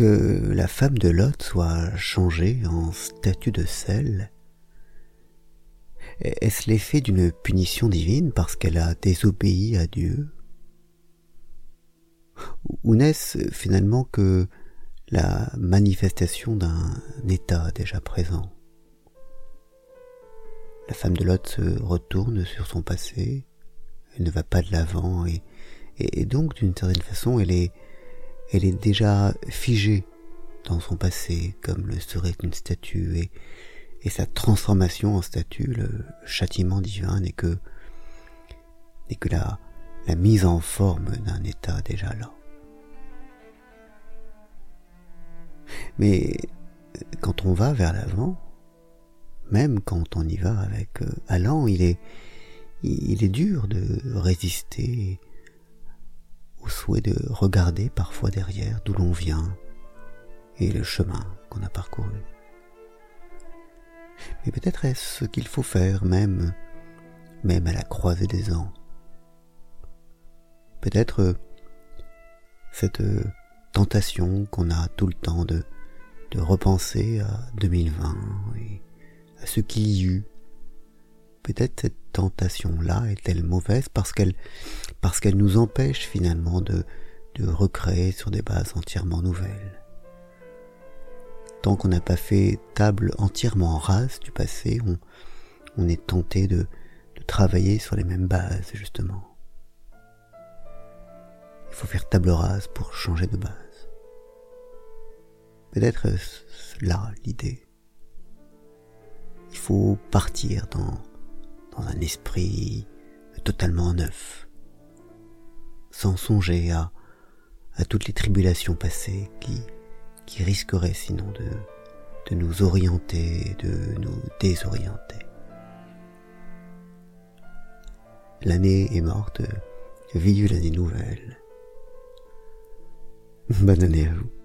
que la femme de Lot soit changée en statue de sel. Est-ce l'effet d'une punition divine parce qu'elle a désobéi à Dieu? Ou n'est-ce finalement que la manifestation d'un état déjà présent? La femme de Lot se retourne sur son passé, elle ne va pas de l'avant et, et donc d'une certaine façon elle est elle est déjà figée dans son passé comme le serait une statue et, sa transformation en statue, le châtiment divin n'est que la, mise en forme d'un état déjà là. Mais quand on va vers l'avant, même quand on y va avec euh, allant, il est il est dur de résister souhait de regarder parfois derrière d'où l'on vient et le chemin qu'on a parcouru. Mais peut-être est-ce ce qu'il faut faire même, même à la croisée des ans. Peut-être cette tentation qu'on a tout le temps de, de repenser à 2020 et à ce qu'il y eut peut-être cette tentation-là est-elle mauvaise parce qu'elle nous empêche finalement de, recréer sur des bases entièrement nouvelles? Tant qu'on n'a pas fait table entièrement rase du passé, on, est tenté de, de travailler sur les mêmes bases, justement. Il faut faire table rase pour changer de base. Peut-être là l'idée. Il faut partir dans dans un esprit totalement neuf, sans songer à, toutes les tribulations passées qui, qui risqueraient sinon de, de nous orienter, de nous désorienter. L'année est morte, vive l'année nouvelle. Bonne année à vous.